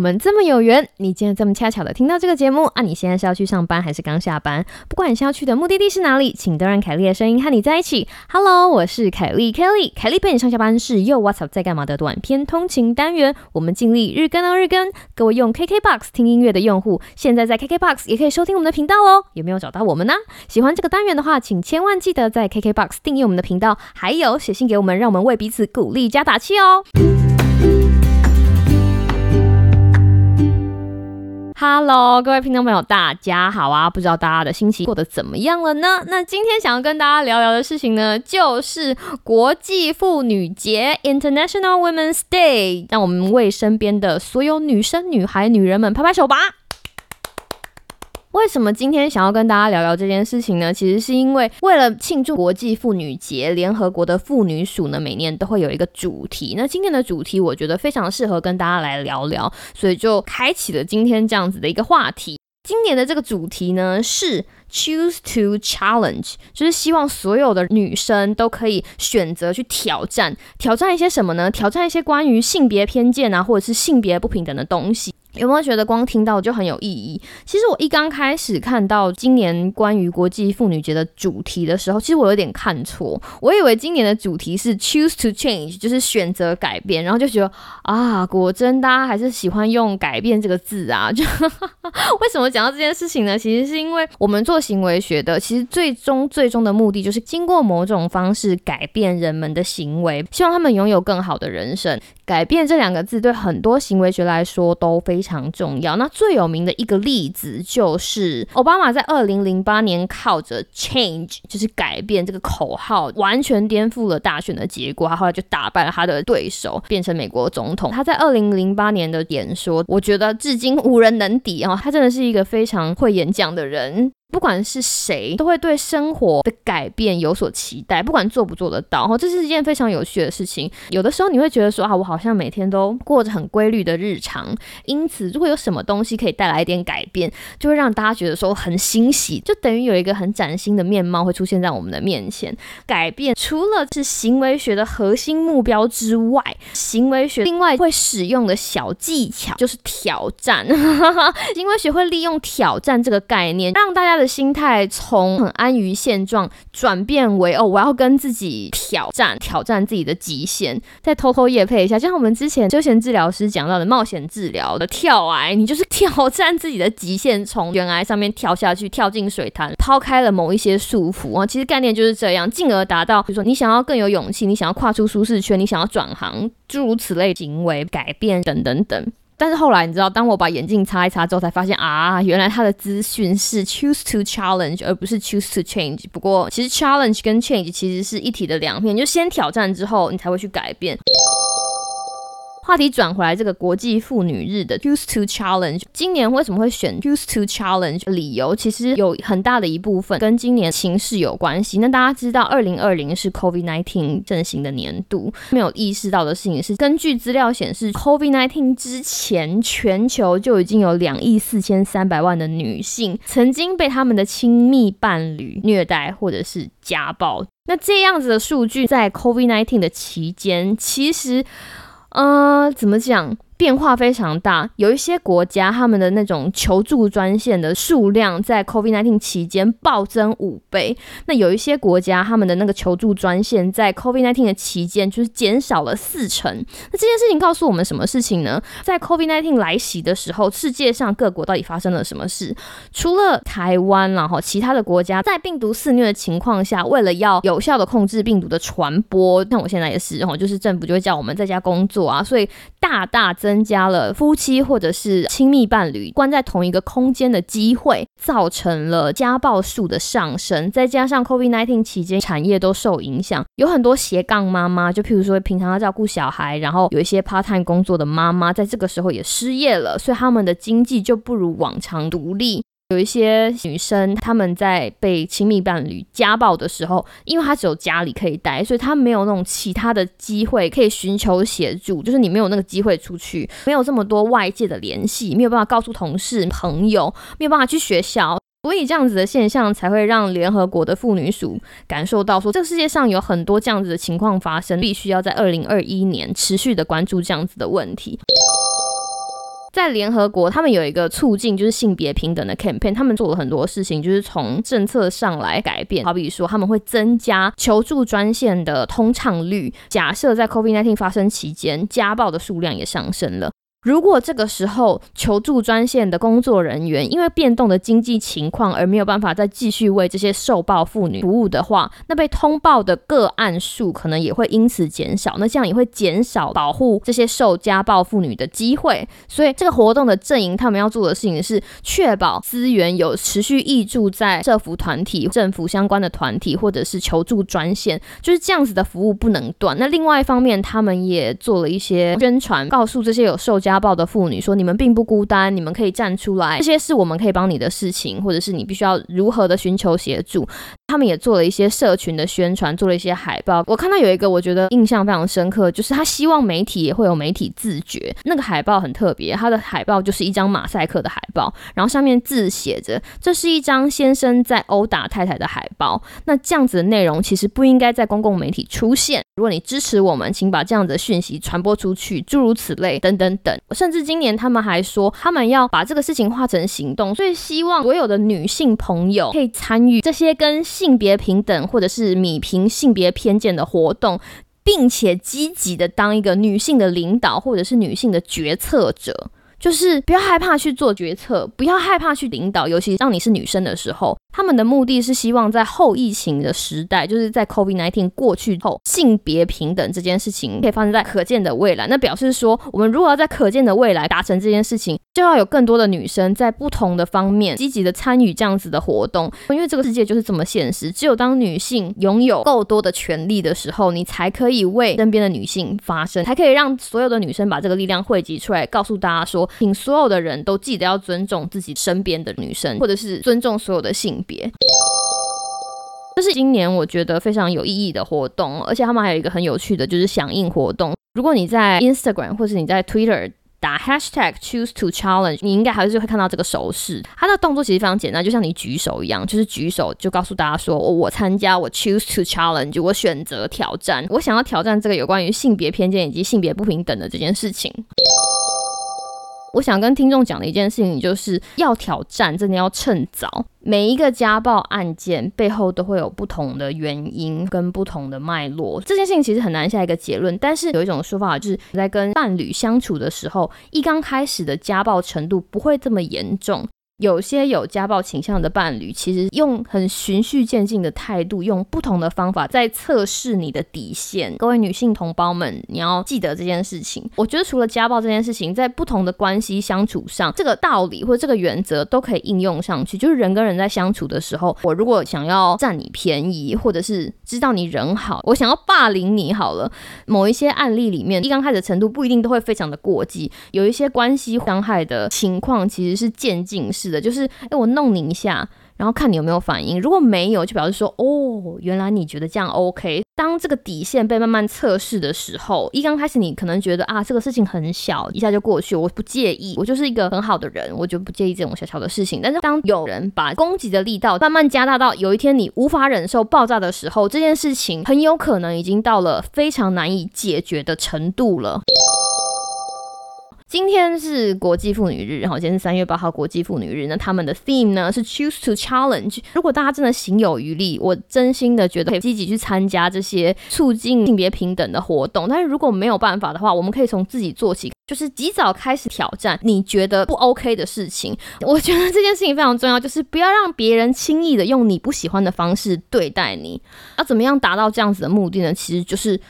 我们这么有缘，你今天这么恰巧的听到这个节目啊！你现在是要去上班还是刚下班？不管你是要去的目的地是哪里，请都让凯莉的声音和你在一起。Hello，我是凯莉，Kelly，凯莉陪你上下班是又 What's up 在干嘛的短篇通勤单元。我们尽力日更哦日更，各位用 KKBOX 听音乐的用户，现在在 KKBOX 也可以收听我们的频道哦。有没有找到我们呢？喜欢这个单元的话，请千万记得在 KKBOX 订阅我们的频道，还有写信给我们，让我们为彼此鼓励加打气哦。Hello，各位听众朋友，大家好啊！不知道大家的心情过得怎么样了呢？那今天想要跟大家聊聊的事情呢，就是国际妇女节 （International Women's Day）。让我们为身边的所有女生、女孩、女人们拍拍手吧！为什么今天想要跟大家聊聊这件事情呢？其实是因为为了庆祝国际妇女节，联合国的妇女署呢每年都会有一个主题。那今天的主题我觉得非常适合跟大家来聊聊，所以就开启了今天这样子的一个话题。今年的这个主题呢是 Choose to Challenge，就是希望所有的女生都可以选择去挑战，挑战一些什么呢？挑战一些关于性别偏见啊，或者是性别不平等的东西。有没有觉得光听到就很有意义？其实我一刚开始看到今年关于国际妇女节的主题的时候，其实我有点看错，我以为今年的主题是 choose to change，就是选择改变，然后就觉得啊，果真大家还是喜欢用改变这个字啊。就为什么讲到这件事情呢？其实是因为我们做行为学的，其实最终最终的目的就是经过某种方式改变人们的行为，希望他们拥有更好的人生。改变这两个字对很多行为学来说都非非常重要。那最有名的一个例子就是奥巴马在二零零八年靠着 change 就是改变这个口号，完全颠覆了大选的结果。他后来就打败了他的对手，变成美国总统。他在二零零八年的演说，我觉得至今无人能敌哦！他真的是一个非常会演讲的人。不管是谁，都会对生活的改变有所期待，不管做不做得到，哈，这是一件非常有趣的事情。有的时候你会觉得说啊，我好像每天都过着很规律的日常，因此如果有什么东西可以带来一点改变，就会让大家觉得说很欣喜，就等于有一个很崭新的面貌会出现在我们的面前。改变除了是行为学的核心目标之外，行为学另外会使用的小技巧就是挑战。行为学会利用挑战这个概念，让大家。的心态从很安于现状转变为哦，我要跟自己挑战，挑战自己的极限。再偷偷夜配一下，就像我们之前休闲治疗师讲到的冒险治疗的跳崖，你就是挑战自己的极限，从悬崖上面跳下去，跳进水潭，抛开了某一些束缚啊。其实概念就是这样，进而达到，比如说你想要更有勇气，你想要跨出舒适圈，你想要转行，诸如此类行为改变等等等。但是后来你知道，当我把眼镜擦一擦之后，才发现啊，原来他的资讯是 choose to challenge，而不是 choose to change。不过其实 challenge 跟 change 其实是一体的两面，就先挑战之后，你才会去改变。话题转回来，这个国际妇女日的 Use to Challenge，今年为什么会选 Use to Challenge？理由其实有很大的一部分跟今年情势有关系。那大家知道，二零二零是 COVID nineteen 盛行的年度，没有意识到的事情是，根据资料显示，COVID nineteen 之前，全球就已经有两亿四千三百万的女性曾经被他们的亲密伴侣虐待或者是家暴。那这样子的数据在 COVID nineteen 的期间，其实。呃，怎么讲？变化非常大，有一些国家他们的那种求助专线的数量在 COVID-19 期间暴增五倍。那有一些国家他们的那个求助专线在 COVID-19 的期间就是减少了四成。那这件事情告诉我们什么事情呢？在 COVID-19 来袭的时候，世界上各国到底发生了什么事？除了台湾，然后其他的国家在病毒肆虐的情况下，为了要有效的控制病毒的传播，像我现在也是，然后就是政府就会叫我们在家工作啊，所以大大增。增加了夫妻或者是亲密伴侣关在同一个空间的机会，造成了家暴数的上升。再加上 COVID-19 期间产业都受影响，有很多斜杠妈妈，就譬如说平常要照顾小孩，然后有一些 part time 工作的妈妈，在这个时候也失业了，所以他们的经济就不如往常独立。有一些女生，她们在被亲密伴侣家暴的时候，因为她只有家里可以待，所以她没有那种其他的机会可以寻求协助。就是你没有那个机会出去，没有这么多外界的联系，没有办法告诉同事、朋友，没有办法去学校，所以这样子的现象才会让联合国的妇女署感受到说，这个世界上有很多这样子的情况发生，必须要在二零二一年持续的关注这样子的问题。在联合国，他们有一个促进就是性别平等的 campaign，他们做了很多事情，就是从政策上来改变。好比说，他们会增加求助专线的通畅率。假设在 COVID-19 发生期间，家暴的数量也上升了。如果这个时候求助专线的工作人员因为变动的经济情况而没有办法再继续为这些受暴妇女服务的话，那被通报的个案数可能也会因此减少。那这样也会减少保护这些受家暴妇女的机会。所以这个活动的阵营，他们要做的事情是确保资源有持续挹注在社服团体、政府相关的团体或者是求助专线，就是这样子的服务不能断。那另外一方面，他们也做了一些宣传，告诉这些有受家家暴的妇女说：“你们并不孤单，你们可以站出来，这些是我们可以帮你的事情，或者是你必须要如何的寻求协助。”他们也做了一些社群的宣传，做了一些海报。我看到有一个我觉得印象非常深刻，就是他希望媒体也会有媒体自觉。那个海报很特别，他的海报就是一张马赛克的海报，然后上面字写着：“这是一张先生在殴打太太的海报。”那这样子的内容其实不应该在公共媒体出现。如果你支持我们，请把这样子的讯息传播出去，诸如此类，等等等。甚至今年他们还说，他们要把这个事情化成行动，所以希望所有的女性朋友可以参与这些跟性别平等或者是米平性别偏见的活动，并且积极的当一个女性的领导或者是女性的决策者，就是不要害怕去做决策，不要害怕去领导，尤其当你是女生的时候。他们的目的是希望在后疫情的时代，就是在 COVID-19 过去后，性别平等这件事情可以发生在可见的未来。那表示说，我们如果要在可见的未来达成这件事情，就要有更多的女生在不同的方面积极的参与这样子的活动。因为这个世界就是这么现实，只有当女性拥有够多的权利的时候，你才可以为身边的女性发声，才可以让所有的女生把这个力量汇集出来，告诉大家说，请所有的人都记得要尊重自己身边的女生，或者是尊重所有的性。别，这是今年我觉得非常有意义的活动，而且他们还有一个很有趣的，就是响应活动。如果你在 Instagram 或是你在 Twitter 打 Hashtag Choose to Challenge，你应该还是会看到这个手势。它的动作其实非常简单，就像你举手一样，就是举手就告诉大家说，我参加，我 Choose to Challenge，我选择挑战，我想要挑战这个有关于性别偏见以及性别不平等的这件事情。我想跟听众讲的一件事情，就是要挑战，真的要趁早。每一个家暴案件背后都会有不同的原因跟不同的脉络，这件事情其实很难下一个结论。但是有一种说法，就是在跟伴侣相处的时候，一刚开始的家暴程度不会这么严重。有些有家暴倾向的伴侣，其实用很循序渐进的态度，用不同的方法在测试你的底线。各位女性同胞们，你要记得这件事情。我觉得除了家暴这件事情，在不同的关系相处上，这个道理或者这个原则都可以应用上去。就是人跟人在相处的时候，我如果想要占你便宜，或者是知道你人好，我想要霸凌你好了。某一些案例里面，一刚开始程度不一定都会非常的过激，有一些关系伤害的情况其实是渐进式。的就是，哎，我弄你一下，然后看你有没有反应。如果没有，就表示说，哦，原来你觉得这样 OK。当这个底线被慢慢测试的时候，一刚开始你可能觉得啊，这个事情很小，一下就过去，我不介意，我就是一个很好的人，我就不介意这种小小的事情。但是当有人把攻击的力道慢慢加大到有一天你无法忍受爆炸的时候，这件事情很有可能已经到了非常难以解决的程度了。今天是国际妇女日，然后，今天是三月八号国际妇女日。那他们的 theme 呢是 choose to challenge。如果大家真的行有余力，我真心的觉得可以积极去参加这些促进性别平等的活动。但是如果没有办法的话，我们可以从自己做起，就是及早开始挑战你觉得不 OK 的事情。我觉得这件事情非常重要，就是不要让别人轻易的用你不喜欢的方式对待你。要怎么样达到这样子的目的呢？其实就是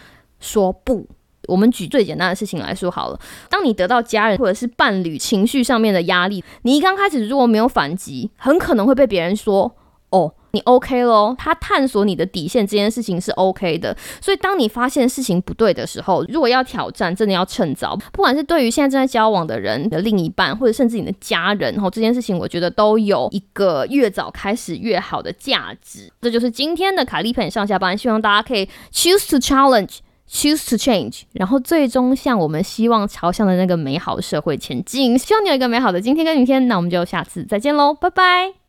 说不。我们举最简单的事情来说好了，当你得到家人或者是伴侣情绪上面的压力，你一刚开始如果没有反击，很可能会被别人说：“哦，你 OK 咯。他探索你的底线这件事情是 OK 的。所以，当你发现事情不对的时候，如果要挑战，真的要趁早。不管是对于现在正在交往的人的另一半，或者甚至你的家人，然后这件事情，我觉得都有一个越早开始越好的价值。这就是今天的卡利佩上下班，希望大家可以 choose to challenge。Choose to change，然后最终向我们希望朝向的那个美好社会前进。希望你有一个美好的今天跟明天，那我们就下次再见喽，拜拜。